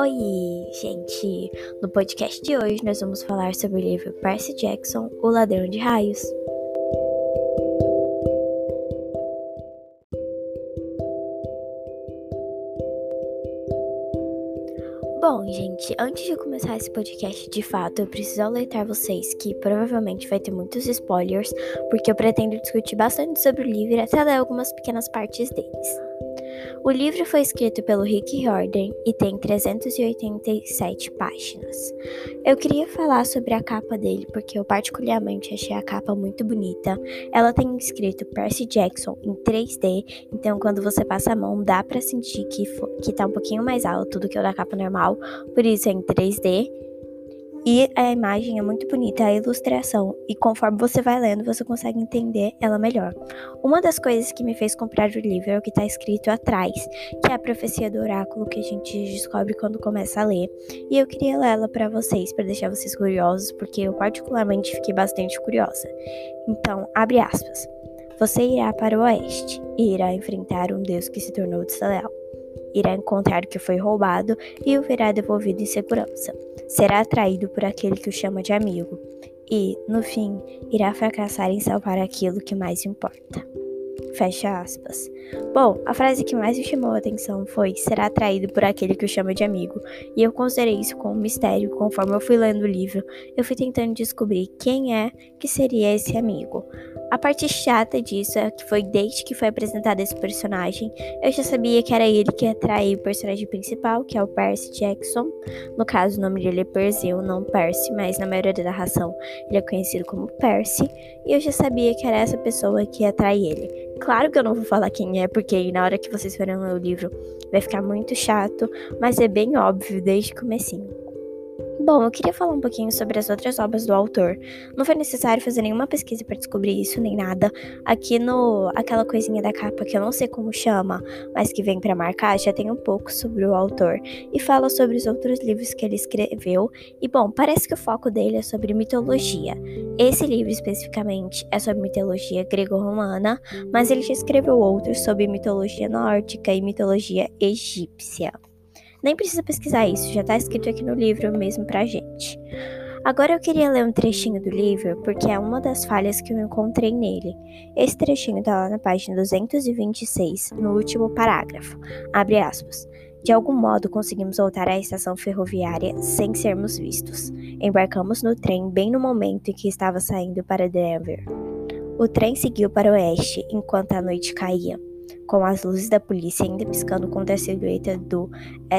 Oi, gente! No podcast de hoje nós vamos falar sobre o livro Percy Jackson, O Ladrão de Raios. Bom, gente, antes de começar esse podcast de fato, eu preciso alertar vocês que provavelmente vai ter muitos spoilers, porque eu pretendo discutir bastante sobre o livro e até ler algumas pequenas partes deles. O livro foi escrito pelo Rick Riordan e tem 387 páginas. Eu queria falar sobre a capa dele porque eu particularmente achei a capa muito bonita. Ela tem escrito Percy Jackson em 3D, então quando você passa a mão dá para sentir que, que tá um pouquinho mais alto do que o da capa normal, por isso é em 3D. E a imagem é muito bonita, a ilustração, e conforme você vai lendo, você consegue entender ela melhor. Uma das coisas que me fez comprar o livro é o que está escrito atrás, que é a profecia do oráculo que a gente descobre quando começa a ler. E eu queria ler ela para vocês, para deixar vocês curiosos, porque eu particularmente fiquei bastante curiosa. Então, abre aspas. Você irá para o oeste e irá enfrentar um Deus que se tornou desleal irá encontrar o que foi roubado e o verá devolvido em segurança. Será atraído por aquele que o chama de amigo e, no fim, irá fracassar em salvar aquilo que mais importa. Fecha aspas. Bom, a frase que mais me chamou a atenção foi: será atraído por aquele que o chama de amigo. E eu considerei isso como um mistério. Conforme eu fui lendo o livro, eu fui tentando descobrir quem é que seria esse amigo. A parte chata disso é que foi desde que foi apresentado esse personagem, eu já sabia que era ele que ia atrair o personagem principal, que é o Percy Jackson. No caso, o nome dele é Perseu, não Percy, mas na maioria da narração ele é conhecido como Percy. E eu já sabia que era essa pessoa que ia atrair ele. Claro que eu não vou falar quem é, porque na hora que vocês forem ler o livro vai ficar muito chato, mas é bem óbvio desde o comecinho. Bom, eu queria falar um pouquinho sobre as outras obras do autor. Não foi necessário fazer nenhuma pesquisa para descobrir isso, nem nada. Aqui no aquela coisinha da capa que eu não sei como chama, mas que vem para marcar, já tem um pouco sobre o autor e fala sobre os outros livros que ele escreveu. E bom, parece que o foco dele é sobre mitologia. Esse livro especificamente é sobre mitologia grego-romana, mas ele já escreveu outros sobre mitologia nórdica e mitologia egípcia. Nem precisa pesquisar isso, já está escrito aqui no livro mesmo pra gente. Agora eu queria ler um trechinho do livro porque é uma das falhas que eu encontrei nele. Esse trechinho está lá na página 226, no último parágrafo. Abre aspas. De algum modo conseguimos voltar à estação ferroviária sem sermos vistos. Embarcamos no trem bem no momento em que estava saindo para Denver. O trem seguiu para o oeste enquanto a noite caía com as luzes da polícia ainda piscando contra a silhueta do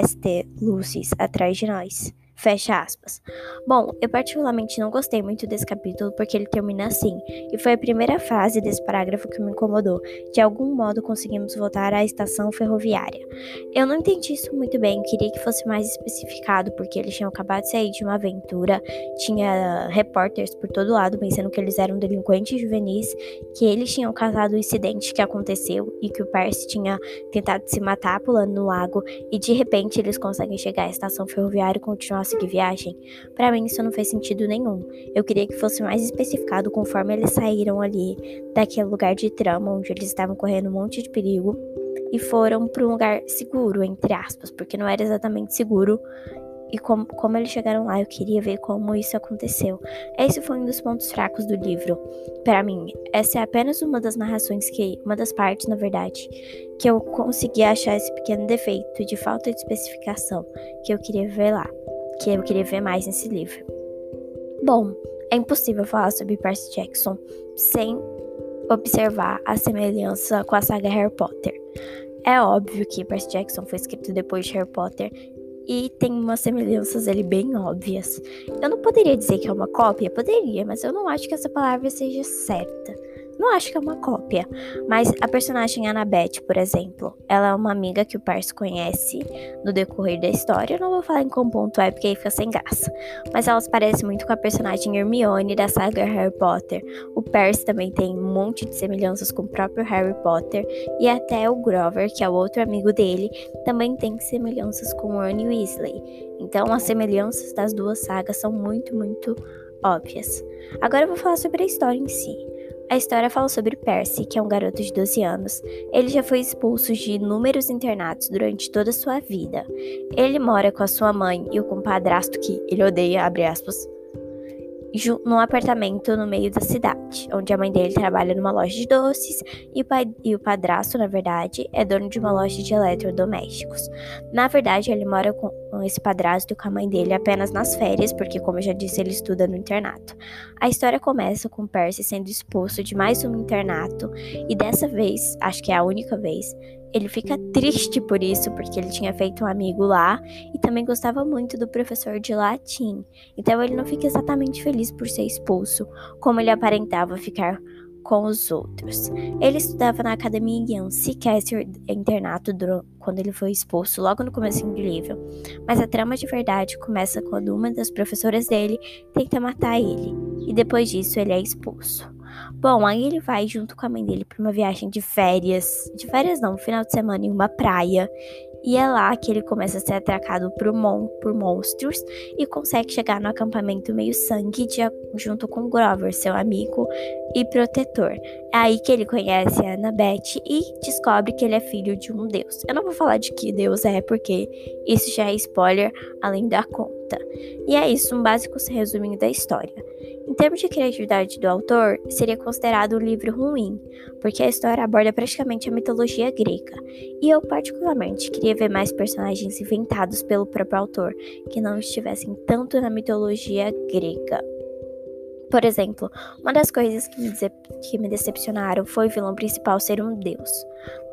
ST Lucis atrás de nós. Fecha aspas. Bom, eu particularmente não gostei muito desse capítulo porque ele termina assim, e foi a primeira frase desse parágrafo que me incomodou. De algum modo conseguimos voltar à estação ferroviária. Eu não entendi isso muito bem, queria que fosse mais especificado, porque eles tinham acabado de sair de uma aventura, tinha repórteres por todo lado pensando que eles eram delinquentes juvenis, que eles tinham causado o incidente que aconteceu e que o Percy tinha tentado se matar pulando no lago, e de repente eles conseguem chegar à estação ferroviária e continuar seguir viagem, para mim isso não fez sentido nenhum. Eu queria que fosse mais especificado conforme eles saíram ali daquele lugar de trama onde eles estavam correndo um monte de perigo e foram para um lugar seguro, entre aspas, porque não era exatamente seguro. E como, como eles chegaram lá, eu queria ver como isso aconteceu. Esse foi um dos pontos fracos do livro. Para mim, essa é apenas uma das narrações que, uma das partes, na verdade, que eu consegui achar esse pequeno defeito de falta de especificação que eu queria ver lá que eu queria ver mais nesse livro. Bom, é impossível falar sobre Percy Jackson sem observar a semelhança com a saga Harry Potter. É óbvio que Percy Jackson foi escrito depois de Harry Potter e tem umas semelhanças ali bem óbvias. Eu não poderia dizer que é uma cópia, poderia, mas eu não acho que essa palavra seja certa. Não acho que é uma cópia, mas a personagem Annabeth, por exemplo, ela é uma amiga que o Percy conhece no decorrer da história. Eu não vou falar em qual ponto é, porque aí fica sem graça. Mas elas parecem muito com a personagem Hermione da saga Harry Potter. O Percy também tem um monte de semelhanças com o próprio Harry Potter. E até o Grover, que é o outro amigo dele, também tem semelhanças com Ron Weasley. Então as semelhanças das duas sagas são muito, muito óbvias. Agora eu vou falar sobre a história em si. A história fala sobre Percy, que é um garoto de 12 anos. Ele já foi expulso de inúmeros internatos durante toda a sua vida. Ele mora com a sua mãe e o compadrasto que ele odeia, aspas, num apartamento no meio da cidade, onde a mãe dele trabalha numa loja de doces e o, pai, e o padrasto, na verdade, é dono de uma loja de eletrodomésticos. Na verdade, ele mora com esse padrasto e com a mãe dele apenas nas férias, porque, como eu já disse, ele estuda no internato. A história começa com Percy sendo expulso de mais um internato e dessa vez, acho que é a única vez, ele fica triste por isso, porque ele tinha feito um amigo lá e também gostava muito do professor de latim. Então ele não fica exatamente feliz por ser expulso, como ele aparentava ficar com os outros. Ele estudava na academia Yancy, que internato quando ele foi expulso, logo no começo do livro. Mas a trama de verdade começa quando uma das professoras dele tenta matar ele, e depois disso ele é expulso. Bom, aí ele vai junto com a mãe dele para uma viagem de férias. De férias não, final de semana em uma praia. E é lá que ele começa a ser atracado por, mon por monstros e consegue chegar no acampamento meio sangue de, junto com Grover, seu amigo e protetor. É aí que ele conhece a Annabeth e descobre que ele é filho de um deus. Eu não vou falar de que deus é, porque isso já é spoiler além da conta. E é isso, um básico resuminho da história. Em termos de criatividade do autor, seria considerado um livro ruim, porque a história aborda praticamente a mitologia grega, e eu particularmente queria ver mais personagens inventados pelo próprio autor, que não estivessem tanto na mitologia grega. Por exemplo, uma das coisas que me, que me decepcionaram foi o vilão principal ser um deus.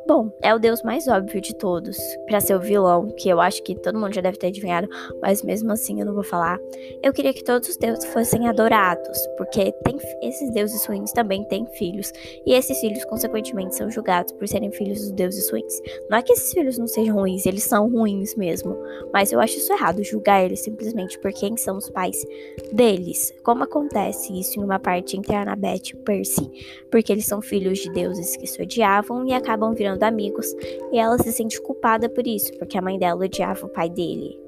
Bom, é o deus mais óbvio de todos para ser o vilão, que eu acho que todo mundo já deve ter adivinhado, mas mesmo assim eu não vou falar. Eu queria que todos os deuses fossem adorados, porque tem, esses deuses ruins também têm filhos, e esses filhos, consequentemente, são julgados por serem filhos dos deuses ruins. Não é que esses filhos não sejam ruins, eles são ruins mesmo, mas eu acho isso errado, julgar eles simplesmente por quem são os pais deles. Como acontece isso em uma parte entre Annabeth e Percy, porque eles são filhos de deuses que se odiavam e acabam virando tornando amigos, e ela se sente culpada por isso, porque a mãe dela odiava o pai dele.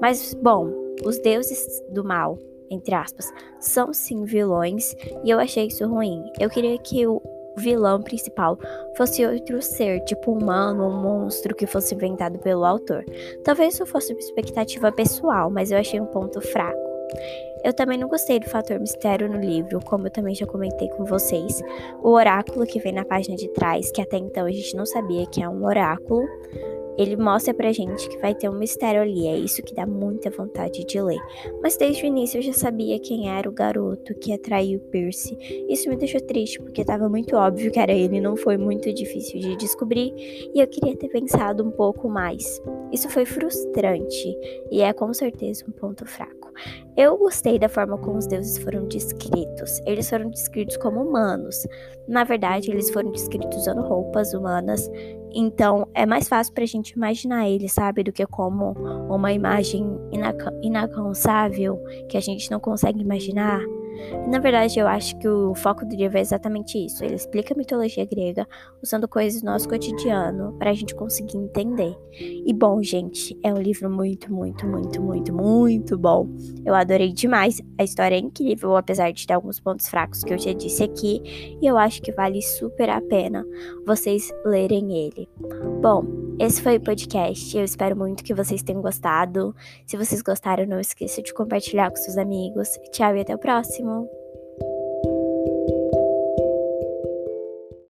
Mas, bom, os deuses do mal, entre aspas, são sim vilões, e eu achei isso ruim. Eu queria que o vilão principal fosse outro ser, tipo um humano um monstro que fosse inventado pelo autor. Talvez isso fosse uma expectativa pessoal, mas eu achei um ponto fraco. Eu também não gostei do fator mistério no livro, como eu também já comentei com vocês. O oráculo que vem na página de trás, que até então a gente não sabia que é um oráculo, ele mostra pra gente que vai ter um mistério ali, é isso que dá muita vontade de ler. Mas desde o início eu já sabia quem era o garoto que atraiu Percy. Isso me deixou triste, porque estava muito óbvio que era ele, não foi muito difícil de descobrir, e eu queria ter pensado um pouco mais. Isso foi frustrante, e é com certeza um ponto fraco. Eu gostei da forma como os deuses foram descritos. Eles foram descritos como humanos. Na verdade, eles foram descritos usando roupas humanas então é mais fácil pra gente imaginar ele, sabe? Do que como uma imagem inalcançável que a gente não consegue imaginar. Na verdade, eu acho que o foco do livro é exatamente isso. Ele explica a mitologia grega usando coisas do nosso cotidiano para a gente conseguir entender. E bom, gente, é um livro muito, muito, muito, muito, muito bom. Eu adorei demais. A história é incrível, apesar de ter alguns pontos fracos que eu já disse aqui. E eu acho que vale super a pena vocês lerem ele. Bom, esse foi o podcast. Eu espero muito que vocês tenham gostado. Se vocês gostaram, não esqueça de compartilhar com seus amigos. Tchau e até o próximo.